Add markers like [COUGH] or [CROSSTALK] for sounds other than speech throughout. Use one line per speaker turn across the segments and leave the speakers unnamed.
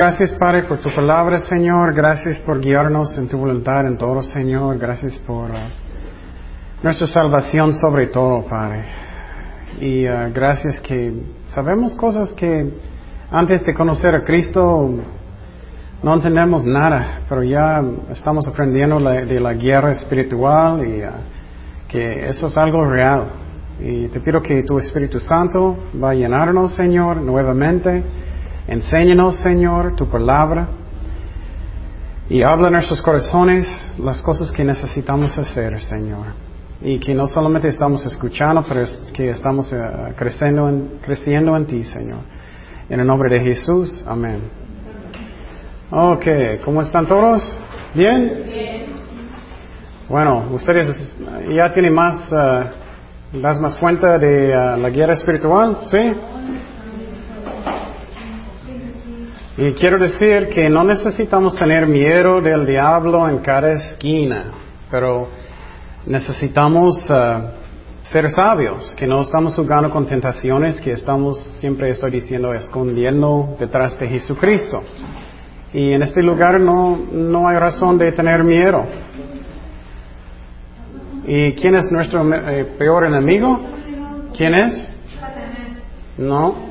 Gracias, Padre, por tu palabra, Señor. Gracias por guiarnos en tu voluntad en todo, Señor. Gracias por uh, nuestra salvación sobre todo, Padre. Y uh, gracias que sabemos cosas que antes de conocer a Cristo no entendemos nada, pero ya estamos aprendiendo de la guerra espiritual y uh, que eso es algo real. Y te pido que tu Espíritu Santo va a llenarnos, Señor, nuevamente. Enséñanos, Señor, tu palabra. Y habla en nuestros corazones las cosas que necesitamos hacer, Señor. Y que no solamente estamos escuchando, pero que estamos eh, creciendo, en, creciendo en ti, Señor. En el nombre de Jesús, amén. Ok, ¿cómo están todos? ¿Bien? Bueno, ustedes ya tienen más, uh, más cuenta de uh, la guerra espiritual, ¿sí? Y quiero decir que no necesitamos tener miedo del diablo en cada esquina, pero necesitamos uh, ser sabios, que no estamos jugando con tentaciones, que estamos, siempre estoy diciendo, escondiendo detrás de Jesucristo. Y en este lugar no, no hay razón de tener miedo. ¿Y quién es nuestro eh, peor enemigo? ¿Quién es? No.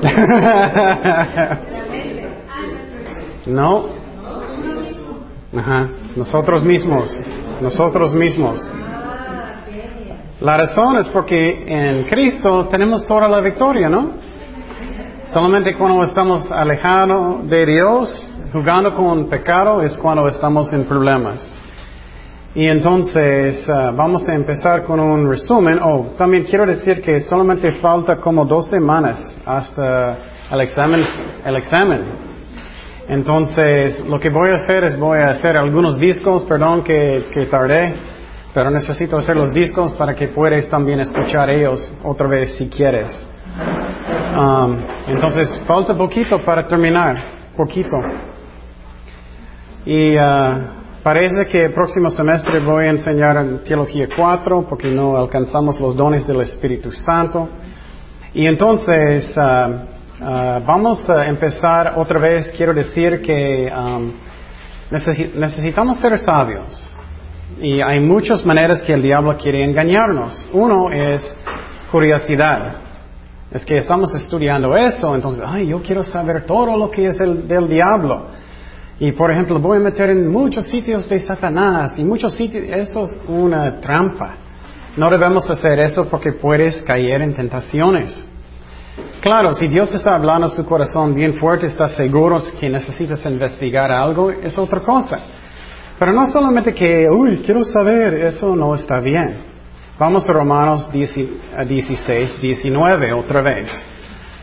[LAUGHS] no. Ajá. Nosotros mismos. Nosotros mismos. La razón es porque en Cristo tenemos toda la victoria, ¿no? Solamente cuando estamos alejados de Dios, jugando con pecado, es cuando estamos en problemas. Y entonces uh, vamos a empezar con un resumen. Oh, también quiero decir que solamente falta como dos semanas hasta el examen. El examen. Entonces, lo que voy a hacer es voy a hacer algunos discos, perdón que, que tardé, pero necesito hacer los discos para que puedas también escuchar ellos otra vez si quieres. Um, entonces, falta poquito para terminar, poquito. Y uh, Parece que el próximo semestre voy a enseñar Teología 4 porque no alcanzamos los dones del Espíritu Santo. Y entonces ah, vamos a empezar otra vez. Quiero decir que um, necesitamos ser sabios. Y hay muchas maneras que el diablo quiere engañarnos. Uno es curiosidad. Es que estamos estudiando eso, entonces, ay, yo quiero saber todo lo que es el, del diablo. Y por ejemplo, voy a meter en muchos sitios de Satanás y muchos sitios, eso es una trampa. No debemos hacer eso porque puedes caer en tentaciones. Claro, si Dios está hablando a su corazón bien fuerte, está seguro que necesitas investigar algo, es otra cosa. Pero no solamente que, uy, quiero saber, eso no está bien. Vamos a Romanos 16, 19 otra vez.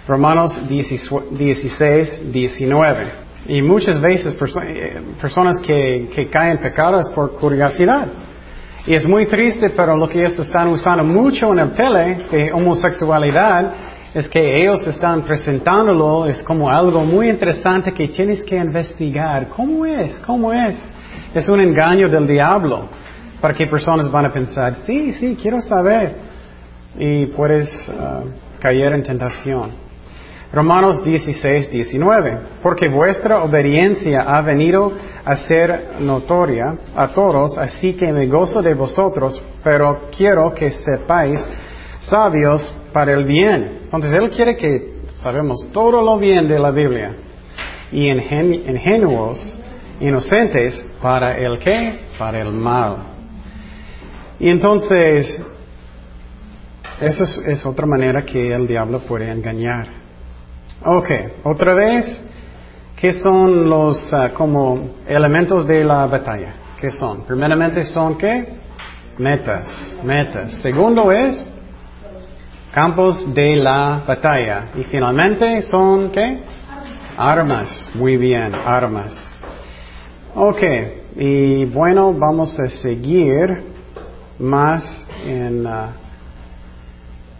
Romanos 16, 19. Y muchas veces eh, personas que, que caen pecados por curiosidad. Y es muy triste, pero lo que ellos están usando mucho en el tele de homosexualidad es que ellos están presentándolo, es como algo muy interesante que tienes que investigar. ¿Cómo es? ¿Cómo es? Es un engaño del diablo para que personas van a pensar, sí, sí, quiero saber. Y puedes uh, caer en tentación. Romanos 16, 19. Porque vuestra obediencia ha venido a ser notoria a todos, así que me gozo de vosotros, pero quiero que sepáis sabios para el bien. Entonces Él quiere que sabemos todo lo bien de la Biblia y ingenuos, inocentes para el qué? Para el mal. Y entonces, esa es otra manera que el diablo puede engañar. Ok, otra vez, ¿qué son los ah, como elementos de la batalla? ¿Qué son? Primeramente son qué? Metas, metas. Segundo es campos de la batalla. Y finalmente son qué? Armas. Muy bien, armas. Ok, y bueno, vamos a seguir más en... Ah,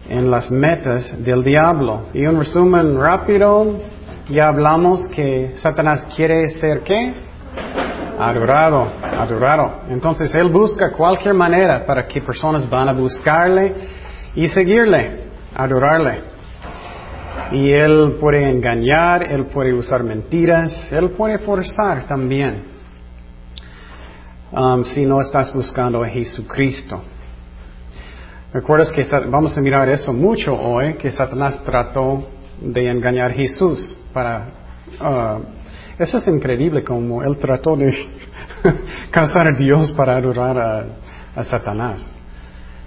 en las metas del diablo. Y un resumen rápido, ya hablamos que Satanás quiere ser qué? Adorado, adorado. Entonces él busca cualquier manera para que personas van a buscarle y seguirle, adorarle. Y él puede engañar, él puede usar mentiras, él puede forzar también. Um, si no estás buscando a Jesucristo. ¿Recuerdas que vamos a mirar eso mucho hoy, que Satanás trató de engañar a Jesús para... Uh, eso es increíble como él trató de [LAUGHS] causar a Dios para adorar a Satanás.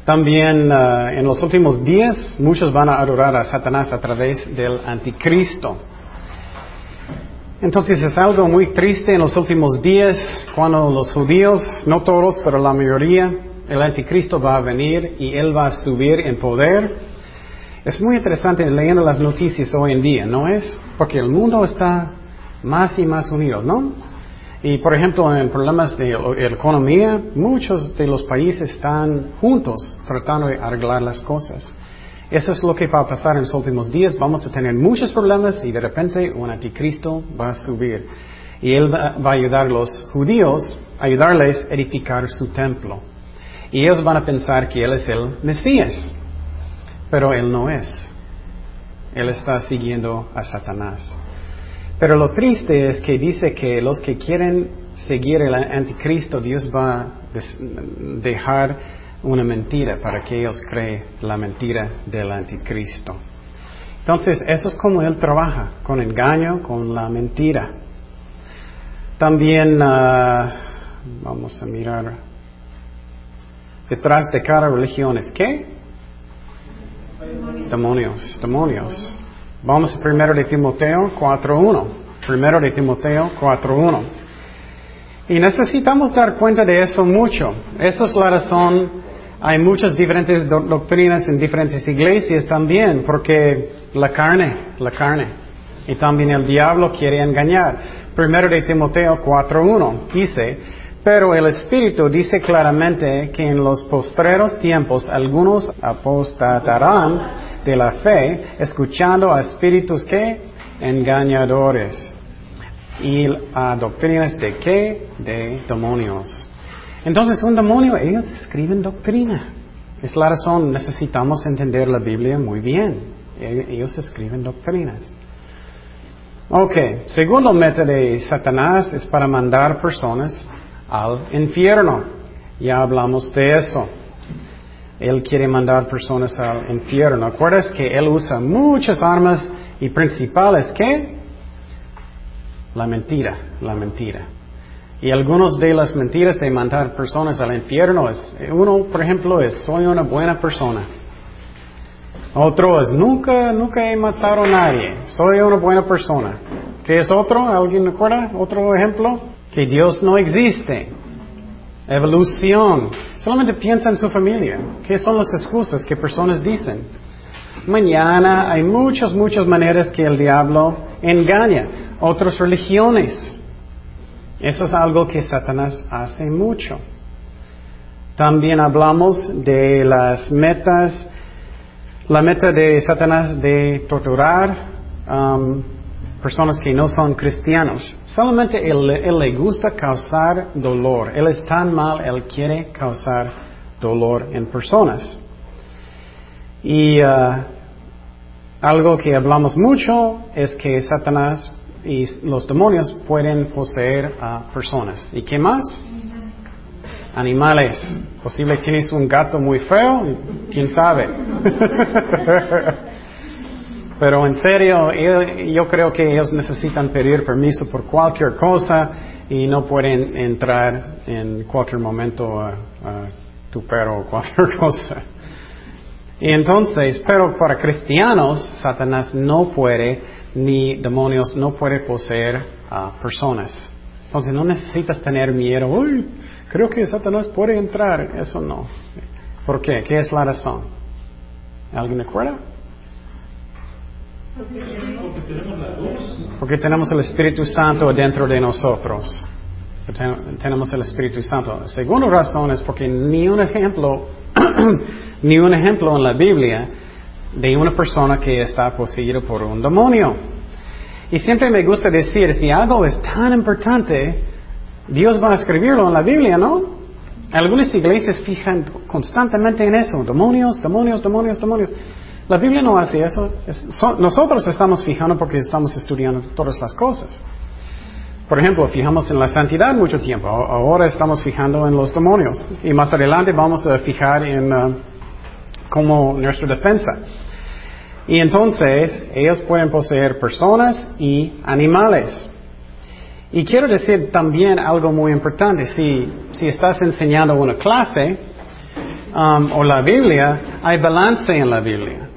También uh, en los últimos días muchos van a adorar a Satanás a través del anticristo. Entonces es algo muy triste en los últimos días cuando los judíos, no todos, pero la mayoría, el anticristo va a venir y él va a subir en poder. Es muy interesante leyendo las noticias hoy en día, ¿no es? Porque el mundo está más y más unido, ¿no? Y por ejemplo, en problemas de economía, muchos de los países están juntos tratando de arreglar las cosas. Eso es lo que va a pasar en los últimos días. Vamos a tener muchos problemas y de repente un anticristo va a subir. Y él va a ayudar a los judíos, ayudarles a edificar su templo. Y ellos van a pensar que él es el Mesías. Pero él no es. Él está siguiendo a Satanás. Pero lo triste es que dice que los que quieren seguir el anticristo, Dios va a dejar una mentira para que ellos creen la mentira del anticristo. Entonces, eso es como Él trabaja, con engaño, con la mentira. También, ah, vamos a mirar, detrás de cada religión es qué? Demonios, demonios. Vamos primero de Timoteo 4.1. Primero de Timoteo 4.1. Y necesitamos dar cuenta de eso mucho. Esa es la razón. Hay muchas diferentes doctrinas en diferentes iglesias también, porque la carne, la carne. Y también el diablo quiere engañar. Primero de Timoteo 4.1 dice, pero el Espíritu dice claramente que en los postreros tiempos algunos apostatarán de la fe, escuchando a espíritus que engañadores y a doctrinas de qué? De demonios. Entonces, un demonio, ellos escriben doctrina. Es la razón, necesitamos entender la Biblia muy bien. E-, ellos escriben doctrinas. Ok, segundo método de Satanás es para mandar personas al infierno. Ya hablamos de eso. Él quiere mandar personas al infierno. ¿Acuerdas que Él usa muchas armas y principales? ¿Qué? La mentira, la mentira. Y algunas de las mentiras de mandar personas al infierno es, uno, por ejemplo, es, soy una buena persona. Otro es, nunca, nunca he matado a nadie, soy una buena persona. ¿Qué es otro? ¿Alguien recuerda? Otro ejemplo, que Dios no existe. Evolución. Solamente piensa en su familia. ¿Qué son las excusas que personas dicen? Mañana hay muchas, muchas maneras que el diablo engaña. Otras religiones. Eso es algo que Satanás hace mucho. También hablamos de las metas, la meta de Satanás de torturar um, personas que no son cristianos. Solamente él, le gusta causar dolor. Él es tan mal, él quiere causar dolor en personas. Y uh, algo que hablamos mucho es que Satanás y los demonios pueden poseer a personas. ¿Y qué más? Animales. Posible tienes un gato muy feo, quién sabe. [LAUGHS] Pero en serio, yo creo que ellos necesitan pedir permiso por cualquier cosa y no pueden entrar en cualquier momento a, tu perro o cualquier [LAUGHS] cosa. Y entonces, pero para cristianos, Satanás no puede, ni demonios no puede poseer a personas. Entonces no necesitas tener miedo, uy, creo que Satanás puede entrar. Eso no. ¿Por qué? ¿Qué es la razón? ¿Alguien acuerda? Porque tenemos el Espíritu Santo dentro de nosotros. Tenemos el Espíritu Santo. Segunda razón es porque ni un ejemplo, [CLEARS THROAT] ni un ejemplo en la Biblia de una persona que está poseída por un demonio. Y siempre me gusta decir, si algo es tan importante, Dios va a escribirlo en la Biblia, ¿no? Algunas iglesias fijan constantemente en eso, demonios, demonios, demonios, demonios. La Biblia no hace eso. nosotros estamos fijando porque estamos estudiando todas las cosas. Por ejemplo, fijamos en la santidad mucho tiempo. Ahora estamos fijando en los demonios. Y más adelante vamos a fijar en uh, como nuestra defensa. Y entonces ellos pueden poseer personas y animales. Y quiero decir también algo muy importante. Si, si estás enseñando una clase um, o la Biblia, hay balance en la Biblia.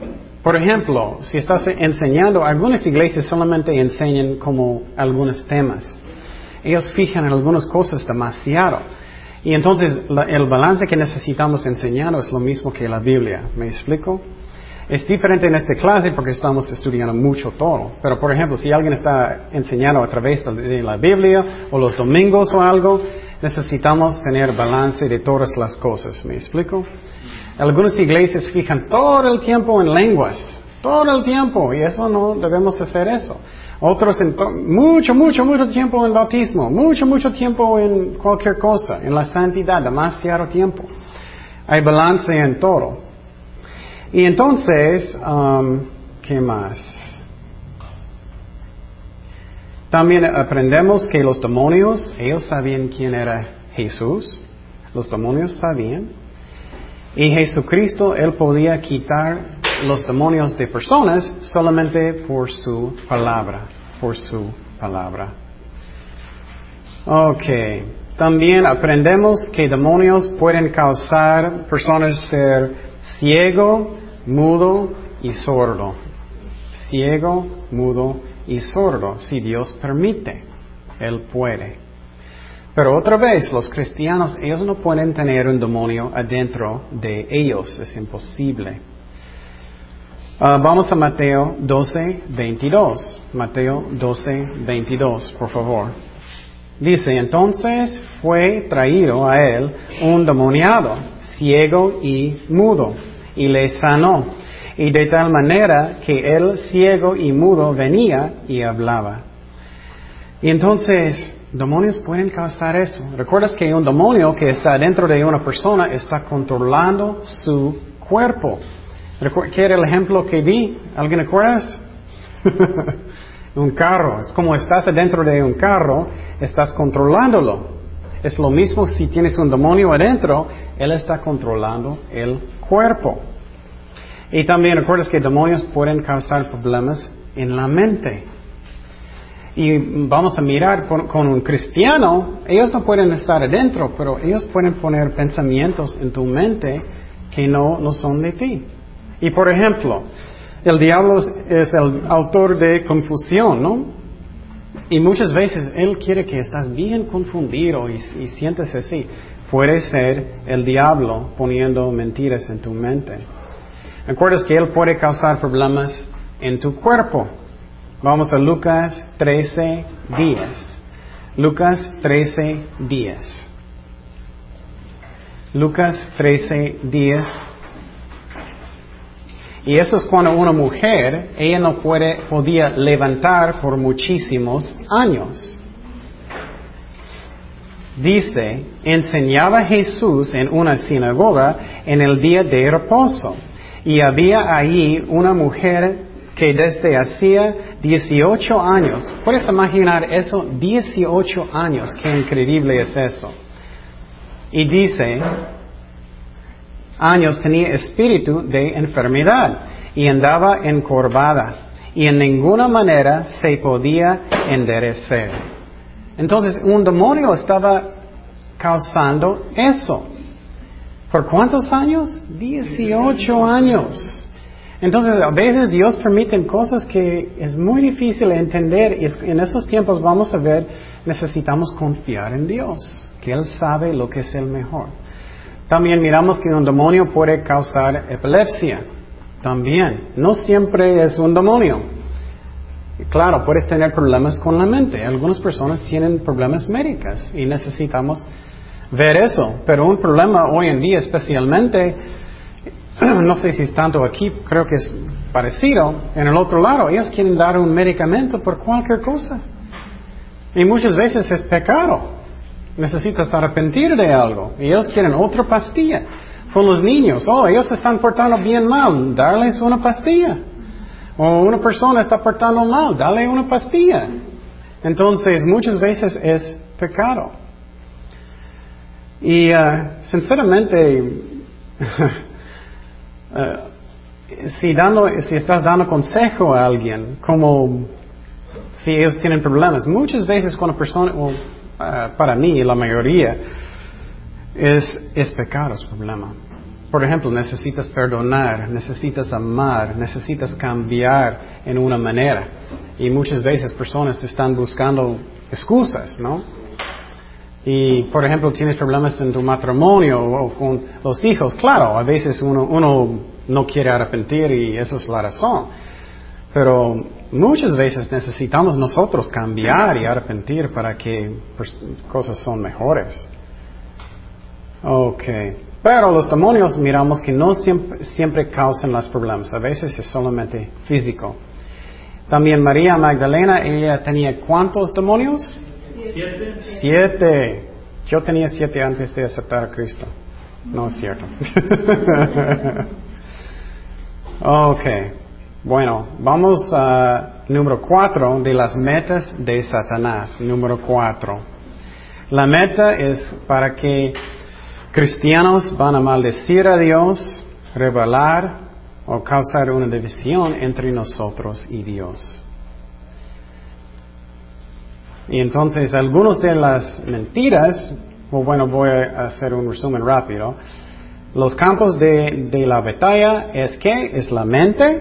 Por ejemplo, si estás enseñando, algunas iglesias solamente enseñan como algunos temas. Ellos fijan en algunas cosas demasiado. Y entonces el balance que necesitamos enseñar es lo mismo que la Biblia. ¿Me explico? Es diferente en esta clase porque estamos estudiando mucho todo. Pero por ejemplo, si alguien está enseñando a través de la Biblia o los domingos o algo, necesitamos tener balance de todas las cosas. ¿Me explico? Algunas iglesias fijan todo el tiempo en lenguas. Todo el tiempo. Y eso no debemos hacer eso. Otros en mucho, mucho, mucho tiempo en bautismo, mucho, mucho tiempo en cualquier cosa, en la santidad, demasiado tiempo. Hay balance en todo. Y entonces, um, ¿qué más? También aprendemos que los demonios, ellos sabían quién era Jesús, los demonios sabían, y Jesucristo, Él podía quitar los demonios de personas solamente por su palabra, por su palabra. Ok, también aprendemos que demonios pueden causar personas ser ciego, mudo y sordo. Ciego, mudo y sordo, si Dios permite, Él puede. Pero otra vez, los cristianos, ellos no pueden tener un demonio adentro de ellos, es imposible. Ah, vamos a Mateo 12, 22. Mateo 12, 22, por favor. Dice, entonces fue traído a él un demoniado, ciego y mudo, y le sanó. Y de tal manera que él ciego y mudo venía y hablaba. Y entonces, demonios pueden causar eso. ¿Recuerdas que un demonio que está dentro de una persona está controlando su cuerpo? ¿Qué era el ejemplo que di? ¿Alguien acuerdas? [LAUGHS] un carro. Es como estás adentro de un carro, estás controlándolo. Es lo mismo si tienes un demonio adentro, él está controlando el cuerpo. Y también recuerdas que demonios pueden causar problemas en la mente. Y vamos a mirar con, un cristiano, ellos no pueden estar adentro, pero ellos pueden poner pensamientos en tu mente que no, no son de ti. Y por ejemplo, el diablo es el autor de confusión, ¿no? Y muchas veces él quiere que estás bien confundido y, y sientes así. Puede ser el diablo poniendo mentiras en tu mente. ¿Recuerdas que él puede causar problemas en tu cuerpo? Vamos a Lucas 13, días. Lucas 13, días. Lucas 13, días y eso es cuando una mujer, ella no puede, podía levantar por muchísimos años. Dice, enseñaba Jesús en una sinagoga en el día de reposo. Y había ahí una mujer que desde hacía 18 años, puedes imaginar eso, 18 años, qué increíble es eso. Y dice, años tenía espíritu de enfermedad y andaba encorvada y en ninguna manera se podía enderecer. Entonces un demonio estaba causando eso. ¿Por cuántos años? 18 años. Entonces, a veces Dios permite cosas que es muy difícil entender y en esos tiempos vamos a ver, necesitamos confiar en Dios, que Él sabe lo que es el mejor. También miramos que un demonio puede causar epilepsia. También. No siempre es un demonio. Claro, puedes tener problemas con la mente. Algunas personas tienen problemas médicos y necesitamos ver eso. Pero un problema hoy en día especialmente, [CLEARS THROAT] no sé si es tanto aquí, creo que es parecido. En el otro lado, ellos quieren dar un medicamento por cualquier cosa. Y muchas veces es pecado necesitas arrepentir de algo y ellos quieren otra pastilla. con los niños. Oh, ellos están portando bien mal, darles una pastilla. O una persona está portando mal, dale una pastilla. Entonces, muchas veces es pecado. Y uh, sinceramente, [LAUGHS] uh, si, dando, si estás dando consejo a alguien, como si ellos tienen problemas, muchas veces cuando persona, well, uh, para mí la mayoría, es, es pecado es problema. Por ejemplo, necesitas perdonar, necesitas amar, necesitas cambiar en una manera. Y muchas veces personas están buscando excusas, ¿no? Y, por ejemplo, tienes problemas en tu matrimonio o con los hijos. Claro, a veces uno, uno no quiere arrepentir y eso es la razón. Pero muchas veces necesitamos nosotros cambiar y arrepentir para que cosas son mejores. Okay. Pero los demonios miramos que no siempre, causan los problemas, a veces es solamente físico. También María Magdalena, ella tenía cuántos demonios? Siete. Yo tenía siete antes de aceptar a Cristo. No es cierto. [LAUGHS] ok. Bueno, vamos a número cuatro de las metas de Satanás. Número cuatro. La meta es para que Cristianos van a maldecir a Dios, revelar o causar una división entre nosotros y Dios. Y entonces algunas de las mentiras, bueno, voy a hacer un resumen rápido. Los campos de, de la batalla es que es la mente,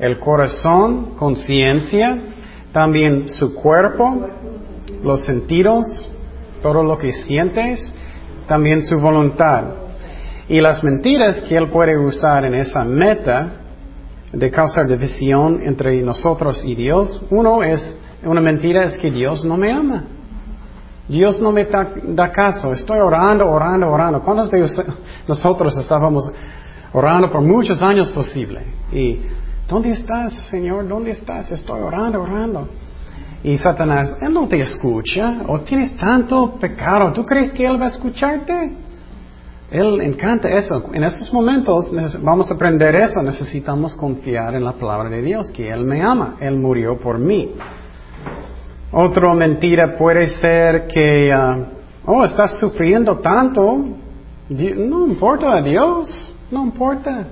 el corazón, conciencia, también su cuerpo, los sentidos, todo lo que sientes también su voluntad. Y las mentiras que Él puede usar en esa meta de causar división entre nosotros y Dios, uno es, una mentira es que Dios no me ama. Dios no me da, caso. Estoy orando, orando, orando. ¿Cuántos de nosotros estábamos orando por muchos años posible? Y, ¿dónde estás, Señor? ¿Dónde estás? Estoy orando, orando. Y Satanás, Él no te escucha, o tienes tanto pecado, ¿tú crees que Él va a escucharte? Él encanta eso. En esos momentos vamos a aprender eso. Necesitamos confiar en la palabra de Dios, que Él me ama. Él murió por mí. Otra mentira puede ser que, uh, oh, estás sufriendo tanto. No importa a Dios, no importa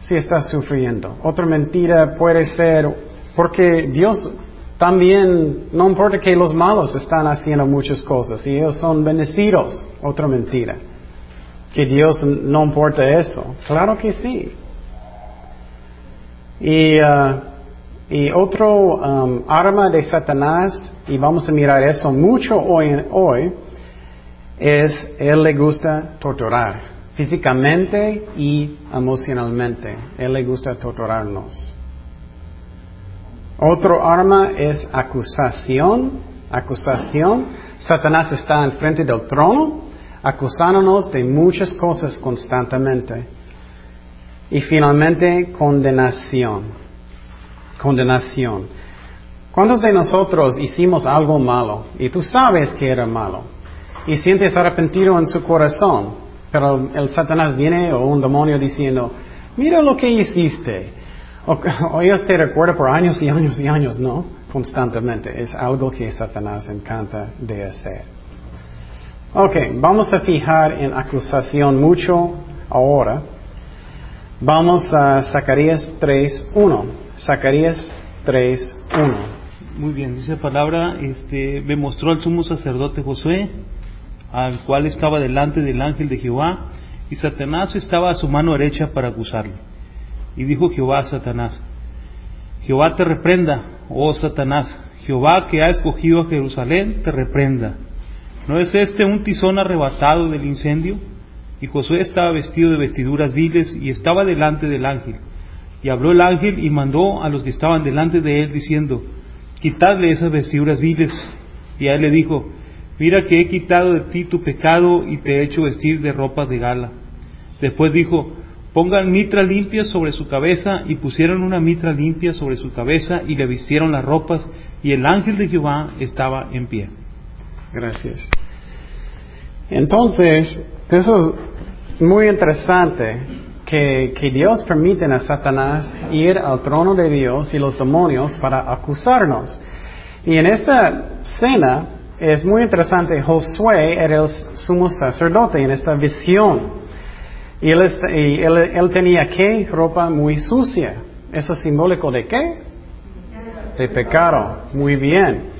si estás sufriendo. Otra mentira puede ser, porque Dios también, no importa que los malos están haciendo muchas cosas y ellos son bendecidos, otra mentira. Que Dios no importa eso. Claro que sí. Y, uh, y otro um, arma de Satanás, y vamos a mirar eso mucho hoy, hoy, es Él le gusta torturar, físicamente y emocionalmente. Él le gusta torturarnos. Otro arma es acusación. Acusación. Satanás está en frente del trono acusándonos de muchas cosas constantemente. Y finalmente, condenación. Condenación. ¿Cuántos de nosotros hicimos algo malo y tú sabes que era malo y sientes arrepentido en su corazón, pero el Satanás viene o un demonio diciendo, mira lo que hiciste, o, [LAUGHS] ellos te recuerdan por años y años y años, no, constantemente. Es algo que Satanás encanta de hacer. Ok, vamos a fijar en acusación mucho ahora. Vamos a Zacarías 3.1. Zacarías 3.1.
Muy bien, dice la palabra, este, me mostró al sumo sacerdote Josué, al cual estaba delante del ángel de Jehová, y Satanás estaba a su mano derecha para acusarlo. Y dijo Jehová a Satanás, Jehová te reprenda, oh Satanás, Jehová que ha escogido a Jerusalén, te reprenda. ¿No es este un tizón arrebatado del incendio? Y Josué estaba vestido de vestiduras viles y estaba delante del ángel. Y habló el ángel y mandó a los que estaban delante de él diciendo, quitadle esas vestiduras viles. Y a él le dijo, mira que he quitado de ti tu pecado y te he hecho vestir de ropa de gala. Después dijo, pongan mitra limpia sobre su cabeza, y pusieron una mitra limpia sobre su cabeza, y le vistieron las ropas, y el ángel de Jehová estaba en pie.
Gracias. Entonces, eso muy interesante que, Dios permite a Satanás ir al trono de Dios y los demonios para acusarnos. Y en esta cena es muy interesante, Josué era el sumo sacerdote en esta visión. Y él tenía qué? Ropa muy sucia. ¿Eso es simbólico de qué? De pecado. Muy bien.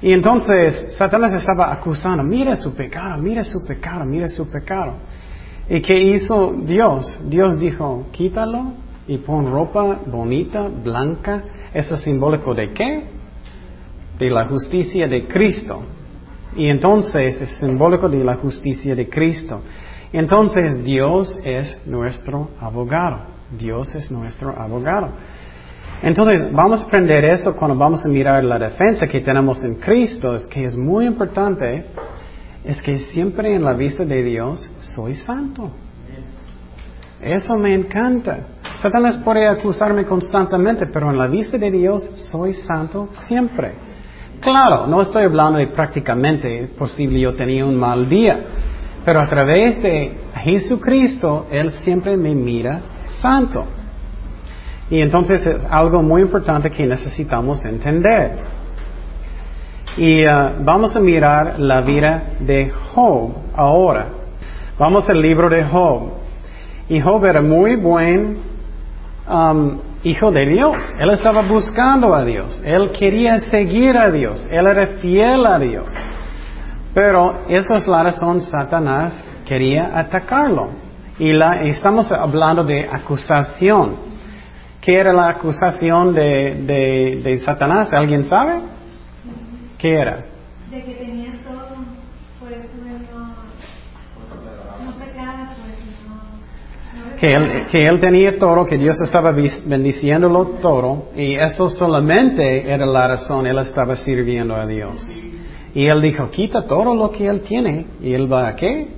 Y entonces Satanás estaba acusando, mira su pecado, mira su pecado, mira su pecado. ¿Y qué hizo Dios? Dios dijo, quítalo y pon ropa bonita, blanca. ¿Eso es simbólico de qué? De la justicia de Cristo. Y entonces es simbólico de la justicia de Cristo. Entonces Dios es nuestro abogado. Dios es nuestro abogado. Entonces, vamos a aprender eso cuando vamos a mirar la defensa que tenemos en Cristo, es que es muy importante, es que siempre en la vista de Dios soy santo. Eso me encanta. Satanás puede acusarme constantemente, pero en la vista de Dios soy santo siempre. Claro, no estoy hablando de prácticamente posible yo tenía un mal día, pero a través de Jesucristo, Él siempre me mira santo. Y entonces es algo muy importante que necesitamos entender. Y uh, vamos a mirar la vida de Job ahora. Vamos al libro de Job. Y Job era muy buen um, hijo de Dios. Él estaba buscando a Dios. Él quería seguir a Dios. Él era fiel a Dios. Pero esa es la razón Satanás quería atacarlo. Y estamos hablando de acusación. ¿Qué era la acusación de, de, Satanás? ¿Alguien sabe? ¿Qué era?
De que tenía todo, por eso no, no pecaba, pues
que él, que él tenía todo, que Dios estaba bendiciéndolo todo, y eso solamente era la razón, él estaba sirviendo a Dios. Y él dijo, quita todo lo que él tiene, y él va a qué?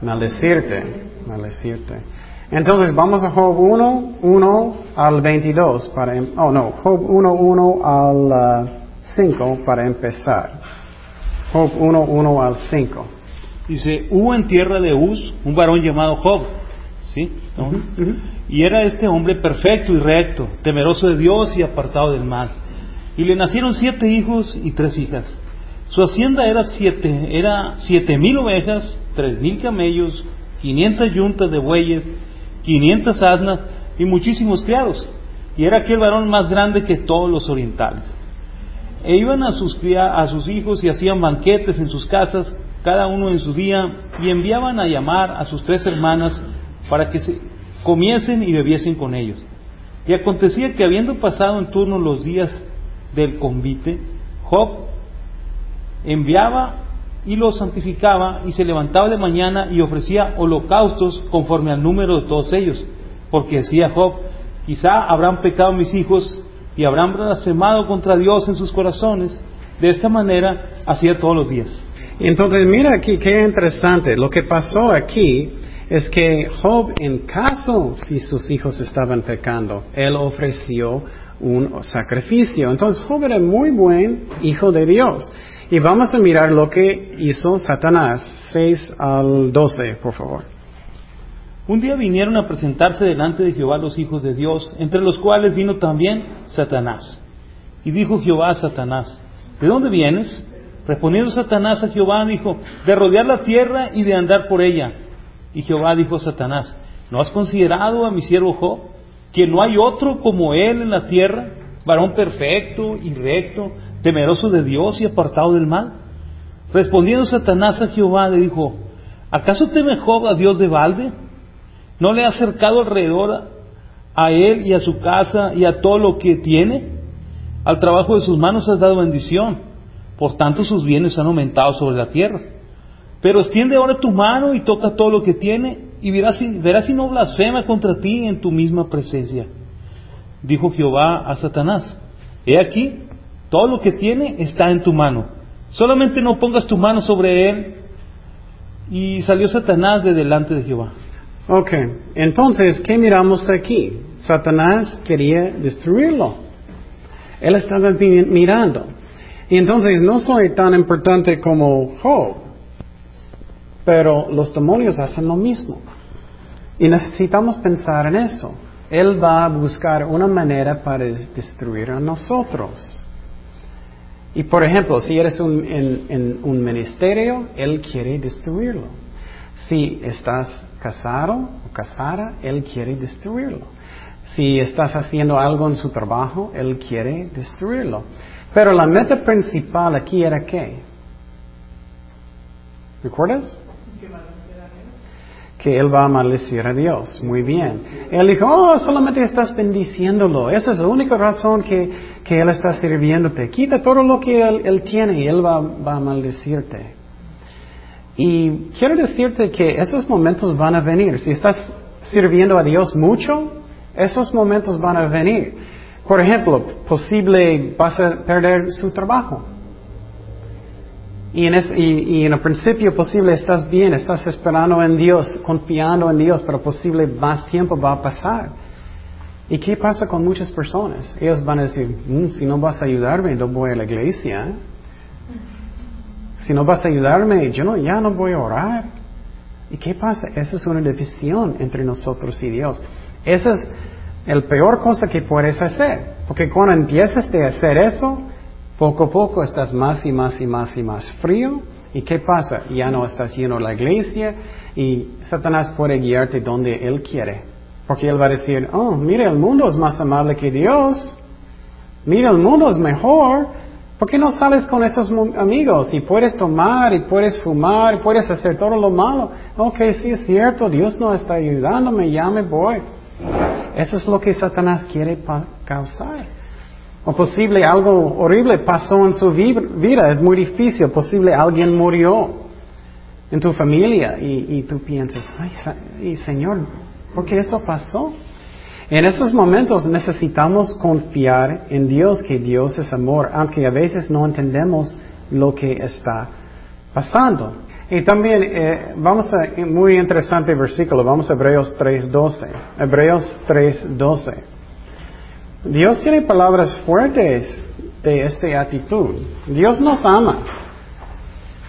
Maldecirte, maldecirte. Entonces vamos a Job 1, 1 al 22 para, em, oh no, Job 1, 1 al 5 uh, para empezar. Job 1, 1 al 5.
Dice, hubo en tierra de Uz un varón llamado Job, ¿sí? Y era este hombre perfecto y recto, temeroso de Dios y apartado del mal. Y le nacieron siete hijos y tres hijas. Su hacienda era siete, era siete mil ovejas, tres mil camellos, quinientas yuntas de bueyes, 500 asnas y muchísimos criados. Y era aquel varón más grande que todos los orientales. E iban a sus, hijos y hacían banquetes en sus casas, cada uno en su día, y enviaban a llamar a sus tres hermanas para que se comiesen y bebiesen con ellos. Y acontecía que habiendo pasado en turno los días del convite, Job enviaba y los santificaba y se levantaba de mañana y ofrecía holocaustos conforme al número de todos ellos. Porque decía Job, quizá habrán pecado mis hijos y habrán blasfemado contra Dios en sus corazones. De esta manera hacía todos los días.
Entonces mira aquí qué interesante. Lo que pasó aquí es que Job, en caso si sus hijos estaban pecando, él ofreció un sacrificio. Entonces Job era muy buen hijo de Dios. Y vamos a mirar lo que hizo Satanás, 6 al 12, por favor.
Un día vinieron a presentarse delante de Jehová los hijos de Dios, entre los cuales vino también Satanás. Y dijo Jehová a Satanás, ¿de dónde vienes? Respondiendo Satanás a Jehová, dijo, de rodear la tierra y de andar por ella. Y Jehová dijo a Satanás, ¿no has considerado a mi siervo Job, que no hay otro como él en la tierra, varón perfecto y recto, temeroso de Dios y apartado del mal? Respondiendo Satanás a Jehová, le dijo, ¿acaso teme Job a Dios de balde? ¿No le ha acercado alrededor a él y a su casa y a todo lo que tiene? Al trabajo de sus manos has dado bendición, por tanto sus bienes han aumentado sobre la tierra. Pero extiende ahora tu mano y toca todo lo que tiene y verás si, verás si no blasfema contra ti en tu misma presencia. Dijo Jehová a Satanás, he aquí, todo lo que tiene está en tu mano. Solamente no pongas tu mano sobre él. Y salió Satanás de delante de Jehová.
Ok, entonces, ¿qué miramos aquí? Satanás quería destruirlo. Él estaba mirando. Y entonces no soy tan importante como Job. Pero los demonios hacen lo mismo. Y necesitamos pensar en eso. Él va a buscar una manera para destruir a nosotros. Y por ejemplo, si eres un, en, un ministerio, Él quiere destruirlo. Si estás casado o casada, Él quiere destruirlo. Si estás haciendo algo en su trabajo, Él quiere destruirlo. Pero la meta principal aquí era qué? ¿Recuerdas? Que él va a maldecir a Dios. Muy bien. Él dijo, oh, solamente estás bendiciéndolo. Esa es la única razón que, que Él está sirviéndote. Quita todo lo que Él, tiene y Él va, va, a maldecirte. Y quiero decirte que esos momentos van a venir. Si estás sirviendo a Dios mucho, esos momentos van a venir. Por ejemplo, posible vas a perder su trabajo. Y en, y, en, el principio posible estás bien, estás esperando en Dios, confiando en Dios, pero posible más tiempo va a pasar. ¿Y qué pasa con muchas personas? Ellos van a decir, mm, si no vas a ayudarme, no voy a la iglesia. Si no vas a ayudarme, yo no, ya no voy a orar. ¿Y qué pasa? Esa es una división entre nosotros y Dios. Esa es la peor cosa que puedes hacer. Porque cuando empiezas a hacer eso, poco a poco estás más y más y más y más frío. ¿Y qué pasa? Ya no estás yendo a la iglesia y Satanás puede guiarte donde él quiere. Porque él va a decir, oh, mira, el mundo es más amable que Dios. Mira, el mundo es mejor. ¿Por qué no sales con esos amigos y puedes tomar y puedes fumar y puedes hacer todo lo malo? Ok, sí es cierto, Dios no está ayudándome, ya me voy. Eso es lo que Satanás quiere causar. O posible algo horrible pasó en su vida, es muy difícil, posible alguien murió en tu familia y, tú piensas, ay, Señor, ¿por qué eso pasó? En esos momentos necesitamos confiar en Dios, que Dios es amor, aunque a veces no entendemos lo que está pasando. Y también, eh, vamos a, muy interesante versículo, vamos a Hebreos 3.12. Hebreos 3.12. Dios tiene palabras fuertes de esta actitud. Dios nos ama.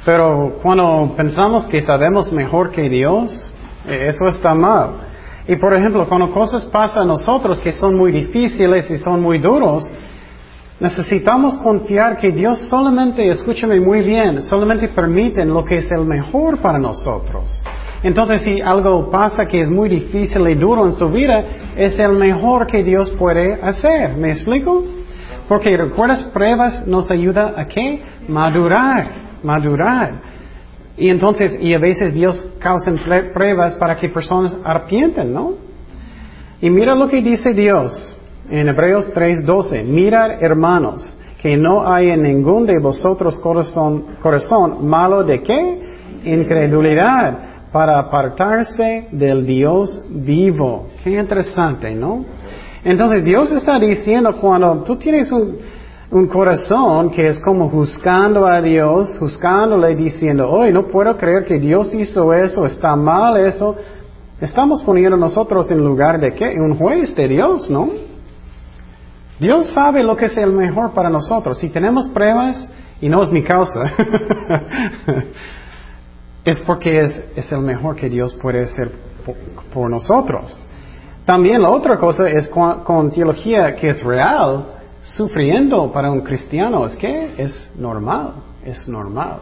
Pero cuando pensamos que sabemos mejor que Dios, eh, eso está mal. Y por ejemplo, cuando cosas pasan a nosotros que son muy difíciles y son muy duros, necesitamos confiar que Dios solamente, escúchame muy bien, solamente permite lo que es el mejor para nosotros. Entonces, si algo pasa que es muy difícil y duro en su vida, es el mejor que Dios puede hacer. ¿Me explico? Porque recuerdas, pruebas nos ayuda a qué? Madurar, madurar. Y entonces, y a veces Dios causa pruebas para que personas arrepienten, ¿no? Y mira lo que dice Dios en Hebreos 3:12. Mirad, hermanos, que no hay en ningún de vosotros corazón, corazón malo de qué? Incredulidad para apartarse del Dios vivo. Qué interesante, ¿no? Entonces Dios está diciendo cuando tú tienes un, un corazón que es como juzgando a Dios, juzgándole diciendo, hoy no puedo creer que Dios hizo eso, está mal eso, estamos poniendo nosotros en lugar de qué? Un juez de Dios, ¿no? Dios sabe lo que es el mejor para nosotros. Si tenemos pruebas, y no es mi causa, [LAUGHS] es porque es, el mejor que Dios puede hacer por, nosotros. También la otra cosa es con, teología que es real, sufriendo para un cristiano, es que es normal, es normal.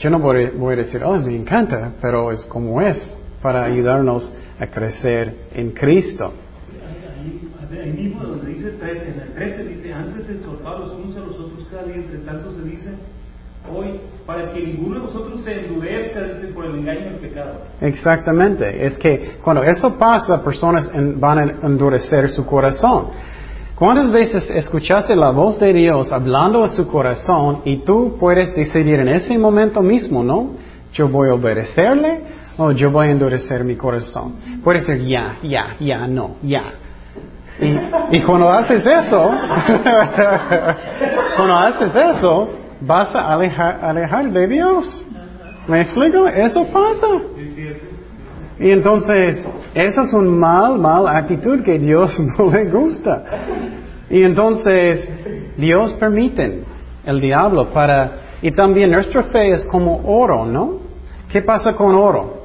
Yo no voy, a decir, oh, me encanta, pero es como es, para ayudarnos a crecer en Cristo.
Ahí mismo donde dice 13, en el 13 dice, antes exhortados unos a los otros cada día, entre tanto se dice, hoy para que ninguno de vosotros se endurezca por el engaño del pecado.
Exactamente, es que cuando eso pasa, personas van a endurecer su corazón. ¿Cuántas veces escuchaste la voz de Dios hablando a su corazón y tú puedes decidir en ese momento mismo, ¿no? Yo voy a obedecerle o yo voy a endurecer mi corazón. Puede ser ya, ya, ya, no, ya. Y, y cuando haces eso, [LAUGHS] cuando haces eso, vas a alejar, alejar de Dios. ¿Me explico? Eso pasa. Y entonces, eso es un mal, mal actitud que Dios [LAUGHS] no le gusta. Y entonces, Dios permite el diablo para... Y también nuestra fe es como oro, ¿no? ¿Qué pasa con oro?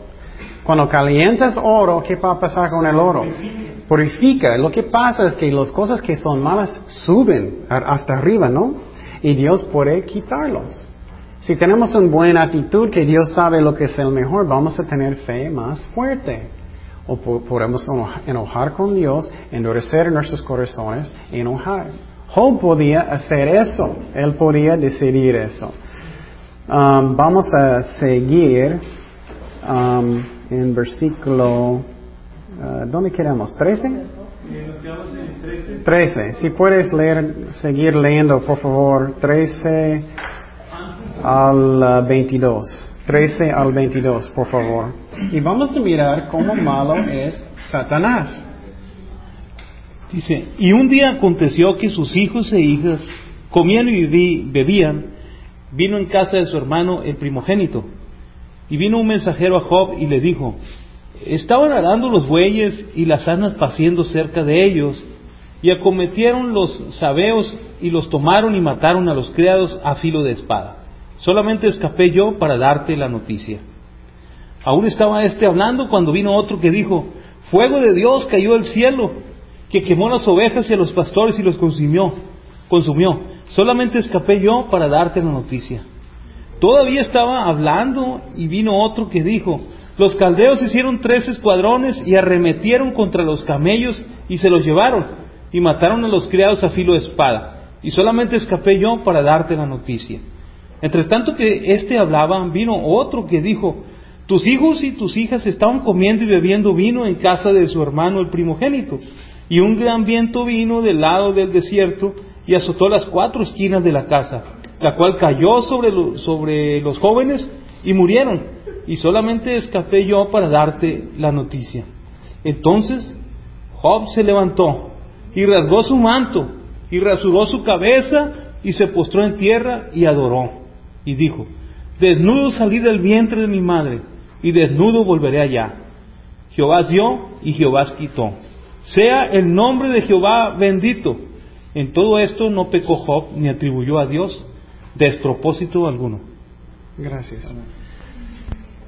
Cuando calientas oro, ¿qué va a pasar con el oro? Purifica. Lo que pasa es que las cosas que son malas suben hasta arriba, ¿no? Y Dios puede quitarlos. Si tenemos una buena actitud, que Dios sabe lo que es el mejor, vamos a tener fe más fuerte. O podemos enojar con Dios, endurecer nuestros corazones enojar. Job podía hacer eso. Él podía decidir eso. Um, vamos a seguir um, en versículo, uh, ¿dónde quedamos? ¿13? 13. Si puedes leer, seguir leyendo, por favor, 13 al 22. Uh, 13 al 22, por favor. Y vamos a mirar cómo malo es Satanás.
Dice, y un día aconteció que sus hijos e hijas comían y bebían, vino en casa de su hermano el primogénito. Y vino un mensajero a Job y le dijo, estaban arando los bueyes y las asnas paciendo cerca de ellos, y acometieron los sabeos y los tomaron y mataron a los criados a filo de espada. Solamente escapé yo para darte la noticia. Aún estaba este hablando cuando vino otro que dijo, fuego de Dios cayó del cielo, que quemó las ovejas y a los pastores y los consumió, consumió. Solamente escapé yo para darte la noticia. Todavía estaba hablando y vino otro que dijo, los caldeos hicieron tres escuadrones y arremetieron contra los camellos y se los llevaron y mataron a los criados a filo de espada. Y solamente escapé yo para darte la noticia. Entre tanto que éste hablaba, vino otro que dijo, tus hijos y tus hijas estaban comiendo y bebiendo vino en casa de su hermano el primogénito. Y un gran viento vino del lado del desierto y azotó las cuatro esquinas de la casa, la cual cayó sobre, sobre los jóvenes y murieron. Y solamente escapé yo para darte la noticia. Entonces Job se levantó y rasgó su manto y rasuró su cabeza y se postró en tierra y adoró. Y dijo, desnudo salí del vientre de mi madre y desnudo volveré allá. Jehová dio y Jehová quitó. Sea el nombre de Jehová bendito. En todo esto no pecó Job ni atribuyó a Dios despropósito alguno.
Gracias.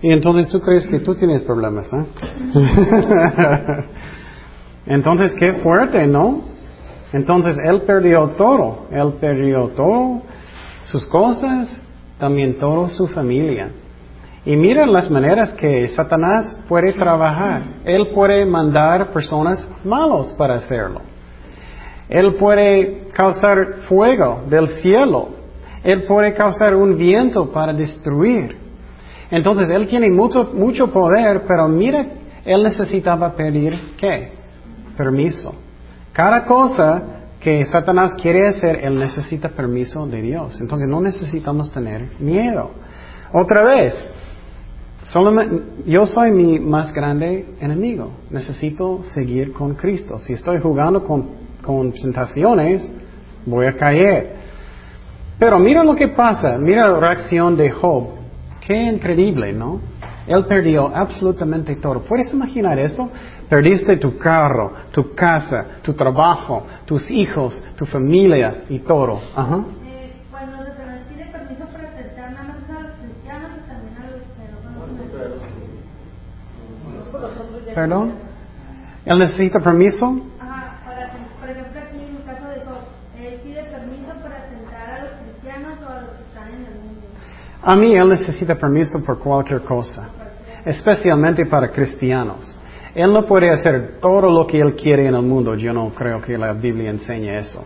Y entonces tú crees que tú tienes problemas, ¿eh? [LAUGHS] entonces qué fuerte, ¿no? Entonces él perdió todo, él perdió todo, sus cosas, también toda su familia. Y miren las maneras que Satanás puede trabajar. Él puede mandar personas malos para hacerlo. Él puede causar fuego del cielo. Él puede causar un viento para destruir. Entonces, él tiene mucho, mucho poder, pero mira, él necesitaba pedir qué? Permiso. Cada cosa que Satanás quiere hacer, él necesita permiso de Dios. Entonces, no necesitamos tener miedo. Otra vez, yo soy mi más grande enemigo. Necesito seguir con Cristo. Si estoy jugando con, con tentaciones, voy a caer. Pero mira lo que pasa. Mira la reacción de Job. Qué increíble, ¿no? Él perdió absolutamente todo. ¿Puedes imaginar eso? Perdiste tu carro, tu casa, tu trabajo, tus hijos, tu familia y todo. Ajá. ¿Perdón? ¿Él necesita permiso?
Ajá, para, por ejemplo, aquí en el caso de Job, él pide permiso para sentar a los cristianos o a los que están en el mundo.
A mí él necesita permiso por cualquier cosa, especialmente para cristianos. Él no puede hacer todo lo que él quiere en el mundo. Yo no creo que la Biblia enseñe eso.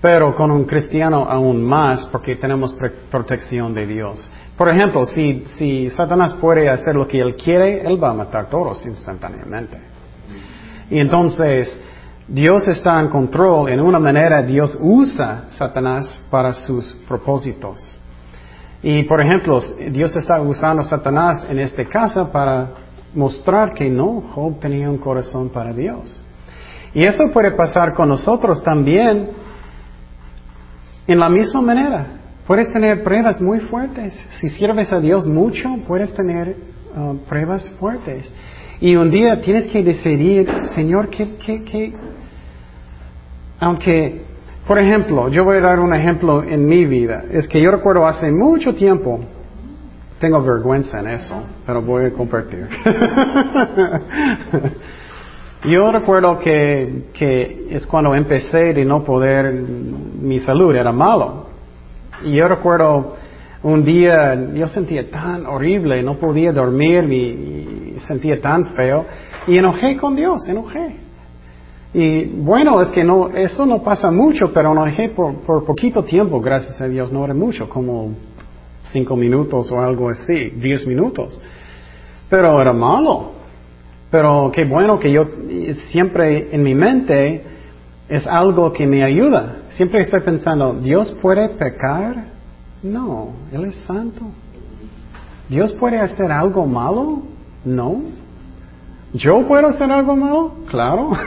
Pero con un cristiano aún más porque tenemos protección de Dios. Por ejemplo, si, si Satanás puede hacer lo que él quiere, él va a matar todos instantáneamente. Y entonces, Dios está en control. En una manera, Dios usa Satanás para sus propósitos. Y por ejemplo, Dios está usando Satanás en esta casa para mostrar que no, Job tenía un corazón para Dios. Y eso puede pasar con nosotros también en la misma manera. Puedes tener pruebas muy fuertes. Si sirves a Dios mucho, puedes tener uh, pruebas fuertes. Y un día tienes que decidir, Señor, ¿qué, qué, qué? Aunque, por ejemplo, yo voy a dar un ejemplo en mi vida. Es que yo recuerdo hace mucho tiempo, tengo vergüenza en eso, pero voy a compartir. [LAUGHS] Yo recuerdo que, que es cuando empecé de no poder, mi salud era malo. Y yo recuerdo un día, yo sentía tan horrible, no podía dormir y, sentía tan feo. Y enojé con Dios, enojé. Y bueno, es que no, eso no pasa mucho, pero enojé por, por poquito tiempo, gracias a Dios, no era mucho, como cinco minutos o algo así, diez minutos. Pero era malo. Pero qué bueno que yo siempre en mi mente es algo que me ayuda. Siempre estoy pensando, ¿Dios puede pecar? No, Él es santo. ¿Dios puede hacer algo malo? No. ¿Yo puedo hacer algo malo? Claro. [LAUGHS]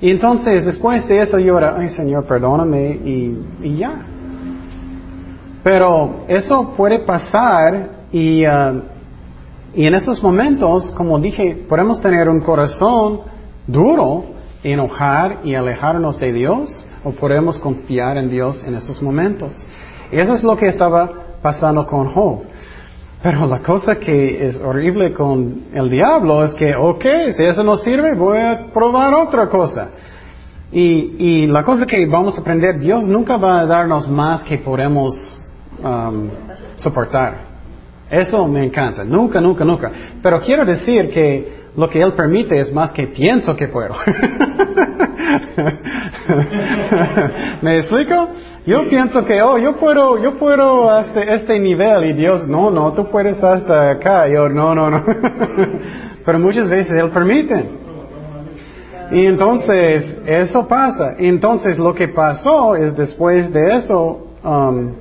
y entonces, después de eso, yo era, ay Señor, perdóname y, y ya. Pero eso puede pasar y, uh, y en esos momentos, como dije, podemos tener un corazón duro, enojar y alejarnos de Dios, o podemos confiar en Dios en esos momentos. Y eso es lo que estaba pasando con Job. Pero la cosa que es horrible con el diablo es que, ok, si eso no sirve, voy a probar otra cosa. Y, y la cosa que vamos a aprender, Dios nunca va a darnos más que podemos um, soportar. Eso me encanta. Nunca, nunca, nunca. Pero quiero decir que lo que Él permite es más que pienso que puedo. [LAUGHS] ¿Me explico? Yo pienso que, oh, yo puedo, yo puedo hasta este nivel y Dios, no, no, tú puedes hasta acá. Yo, no, no, no. [LAUGHS] Pero muchas veces Él permite. Y entonces, eso pasa. Entonces, lo que pasó es después de eso, um,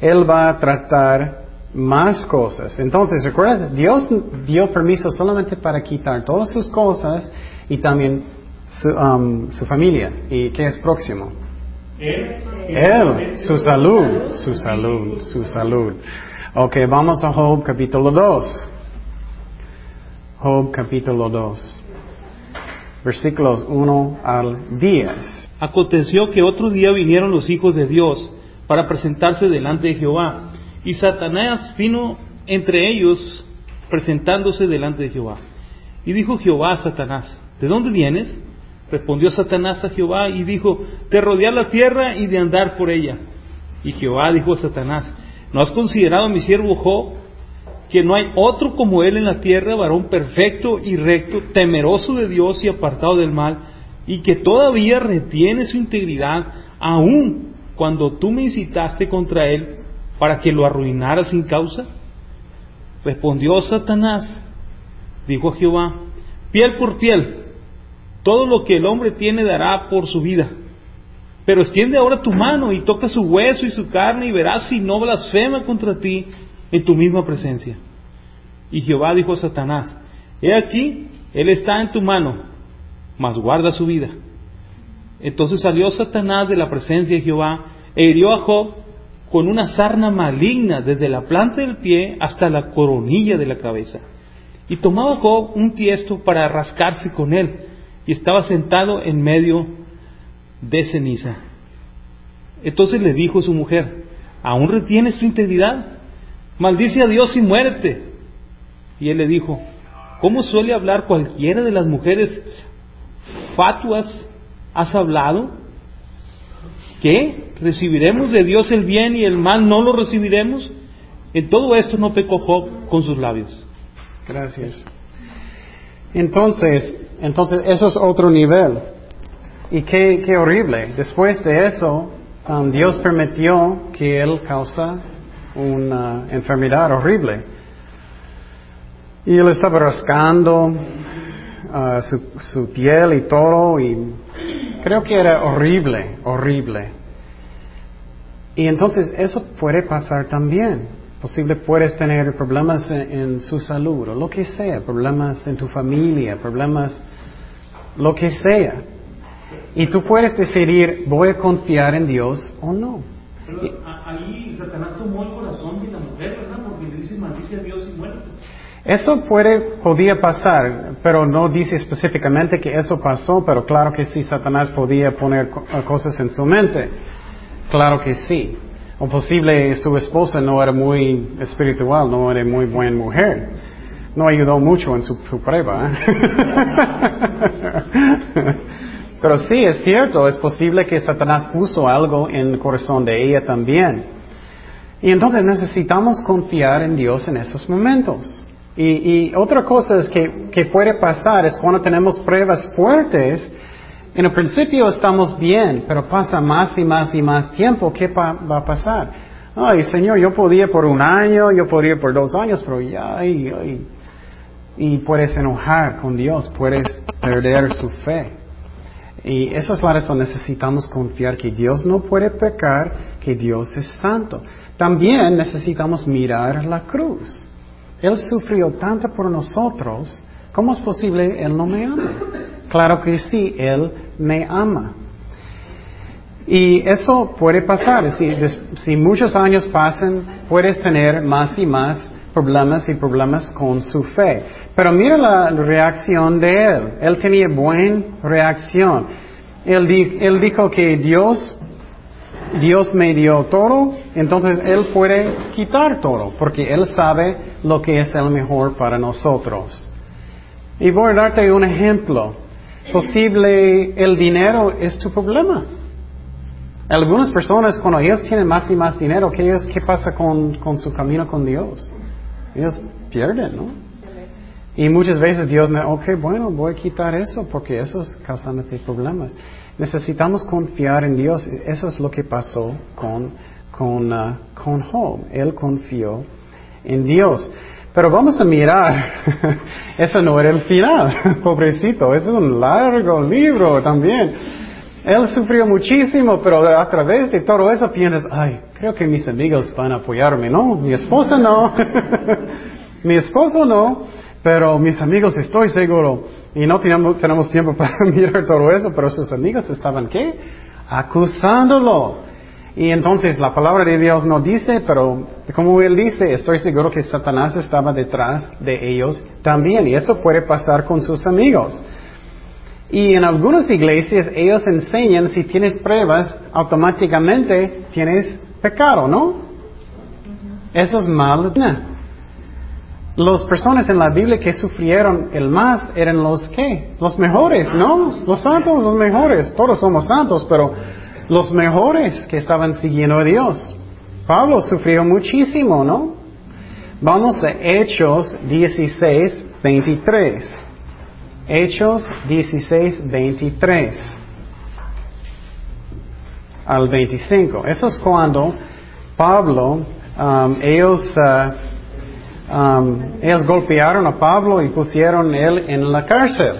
Él va a tratar más cosas. Entonces, ¿recuerdas? Dios dio permiso solamente para quitar todas sus cosas y también su, um, su familia. ¿Y qué es próximo? Él. su salud, su salud, su salud. Ok, vamos a Job capítulo 2. Job capítulo 2. Versículos 1 al 10.
Aconteció que otro día vinieron los hijos de Dios para presentarse delante de Jehová y Satanás vino entre ellos presentándose delante de Jehová. Y dijo Jehová a Satanás, ¿de dónde vienes? Respondió Satanás a Jehová y dijo, de rodear la tierra y de andar por ella. Y Jehová dijo a Satanás, ¿no has considerado mi siervo Job, que no hay otro como él en la tierra, varón perfecto y recto, temeroso de Dios y apartado del mal, y que todavía retiene su integridad, aun cuando tú me incitaste contra él para que lo arruinara sin causa? Respondió Satanás, dijo Jehová, piel por piel, todo lo que el hombre tiene dará por su vida. Pero extiende ahora tu mano y toca su hueso y su carne y verás si no blasfema contra ti en tu misma presencia. Y Jehová dijo a Satanás, he aquí, él está en tu mano, mas guarda su vida. Entonces salió Satanás de la presencia de Jehová e hirió a Job con una sarna maligna desde la planta del pie hasta la coronilla de la cabeza. Y tomaba Job un tiesto para rascarse con él, y estaba sentado en medio de ceniza. Entonces le dijo su mujer, ¿aún retienes tu integridad? Maldice a Dios y muerte. Y él le dijo, ¿cómo suele hablar cualquiera de las mujeres fatuas? ¿Has hablado? ¿Qué? ¿Recibiremos de Dios el bien y el mal no lo recibiremos? En todo esto no pecó Job con sus labios.
Gracias. Entonces, entonces eso es otro nivel. Y qué, qué horrible. Después de eso, um, Dios permitió que él causa una enfermedad horrible. Y él estaba rascando uh, su, su piel y todo, y Creo que era horrible, horrible. Y entonces eso puede pasar también. Posible puedes tener problemas en, su salud o lo que sea, problemas en tu familia, problemas, lo que sea. Y tú puedes decidir, voy a confiar en Dios o no.
Pero ahí Satanás tomó el corazón de la mujer, ¿verdad? Porque le dice maldice a Dios.
Eso puede, pasar, pero no dice específicamente que eso pasó, pero claro que sí, Satanás podía poner cosas en su mente. Claro que sí. O posible su esposa no era muy espiritual, no era muy buena mujer. No ayudó mucho en su, su prueba. ¿eh? [LAUGHS] Pero sí, es cierto, es posible que Satanás puso algo en el corazón de ella también. Y entonces necesitamos confiar en Dios en esos momentos. Y, y otra cosa es que, que, puede pasar es cuando tenemos pruebas fuertes, en el principio estamos bien, pero pasa más y más y más tiempo, ¿qué va, a pasar? Ay, Señor, yo podía por un año, yo podía por dos años, pero ya, ay, ay. y puedes enojar con Dios, puedes perder su fe. Y esa es la razón, necesitamos confiar que Dios no puede pecar, que Dios es santo. También necesitamos mirar la cruz. Él sufrió tanto por nosotros, ¿cómo es posible Él no me ama? Claro que sí, Él me ama. Y eso puede pasar. Si, muchos años pasan, puedes tener más y más problemas y problemas con su fe. Pero mira la reacción de él. Él tenía buena reacción. Él dijo que Dios Dios me dio todo, entonces Él puede quitar todo, porque Él sabe lo que es el mejor para nosotros. Y voy a darte un ejemplo. Posible el dinero es tu problema. Algunas personas cuando ellos tienen más y más dinero, ¿qué, es, qué pasa con, con su camino con Dios? Ellos pierden, ¿no? Y muchas veces Dios me, ok, bueno, voy a quitar eso porque eso es causándote problemas. Necesitamos confiar en Dios. Eso es lo que pasó con, con, uh, con Job. Él confió en Dios. Pero vamos a mirar, [LAUGHS] eso no era el final, [LAUGHS] pobrecito, es un largo libro también. Él sufrió muchísimo, pero a través de todo eso piensas, ay, creo que mis amigos van a apoyarme, ¿no? Mi esposa no, [LAUGHS] mi esposo no, pero mis amigos estoy seguro. Y no tenemos, tenemos tiempo para [LAUGHS] mirar todo eso, pero sus amigos estaban qué? Acusándolo. Y entonces la palabra de Dios no dice, pero como él dice, estoy seguro que Satanás estaba detrás de ellos también. Y eso puede pasar con sus amigos. Y en algunas iglesias ellos enseñan si tienes pruebas, automáticamente tienes pecado, ¿no? Eso es mal. Las personas en la Biblia que sufrieron el más eran los que, los mejores, ¿no? Los santos, los mejores. Todos somos santos, pero los mejores que estaban siguiendo a Dios. Pablo sufrió muchísimo, ¿no? Vamos a Hechos 16, 23. Hechos 16, 23 al 25. Eso es cuando Pablo, um, ellos, uh, um, ellos golpearon a Pablo y pusieron él en la cárcel.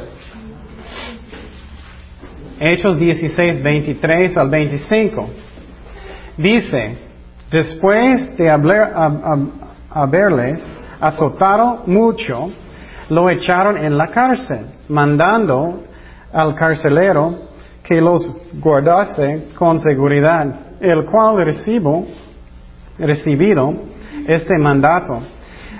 Hechos 16, 23 al 25. Dice, después de haberles azotado mucho, lo echaron en la cárcel, mandando al carcelero que los guardase con seguridad, el cual recibo, recibido este mandato,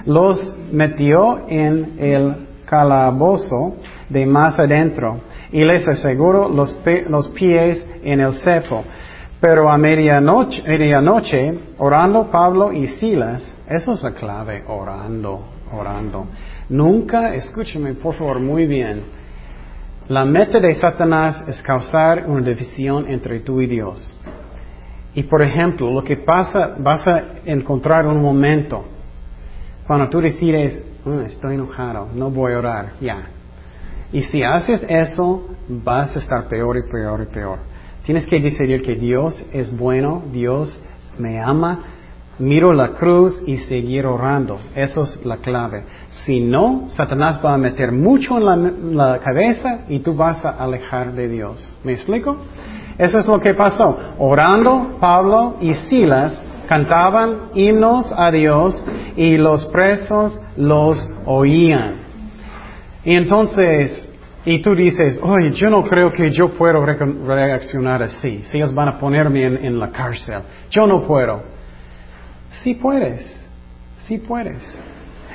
los metió en el calabozo de más adentro y les aseguro los, los pies en el cepo. Pero a medianoche, medianoche, orando Pablo y Silas, eso es la clave, orando, orando. Nunca, escúcheme por favor muy bien, la meta de Satanás es causar una división entre tú y Dios. Y por ejemplo, lo que pasa, vas a encontrar un momento cuando tú decides, ah, estoy enojado, no voy a orar, ya, y si haces eso, vas a estar peor y peor y peor. Tienes que decidir que Dios es bueno, Dios me ama, miro la cruz y seguir orando. Eso es la clave. Si no, Satanás va a meter mucho en la, cabeza y tú vas a alejar de Dios. ¿Me explico? Eso es lo que pasó. Orando, Pablo y Silas cantaban himnos a Dios y los presos los oían. Y entonces, y tú dices, oye, yo no creo que yo puedo reaccionar así, si ellos van a ponerme en, la cárcel. Yo no puedo. Sí puedes, sí puedes.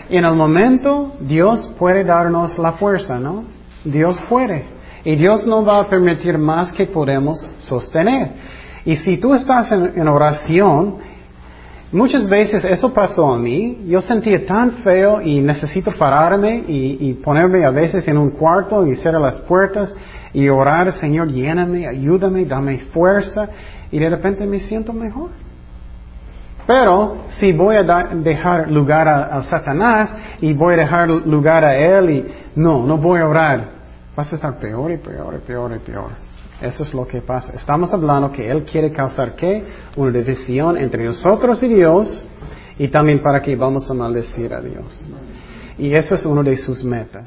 En el momento, Dios puede darnos la fuerza, ¿no? Dios puede. Y Dios no va a permitir más que podemos sostener. Y si tú estás en oración Muchas veces eso pasó a mí. Yo sentía tan feo y necesito pararme y, ponerme a veces en un cuarto y cerrar las puertas y orar, Señor, lléname, ayúdame, dame fuerza. Y de repente me siento mejor. Pero si voy a dejar lugar a, a Satanás y voy a dejar lugar a él y no, no voy a orar, vas a estar peor y peor y peor y peor. Eso es lo que pasa. Estamos hablando que él quiere causar qué? Una división entre nosotros y Dios y también para que vamos a maldecir a Dios. Y eso es uno de sus metas.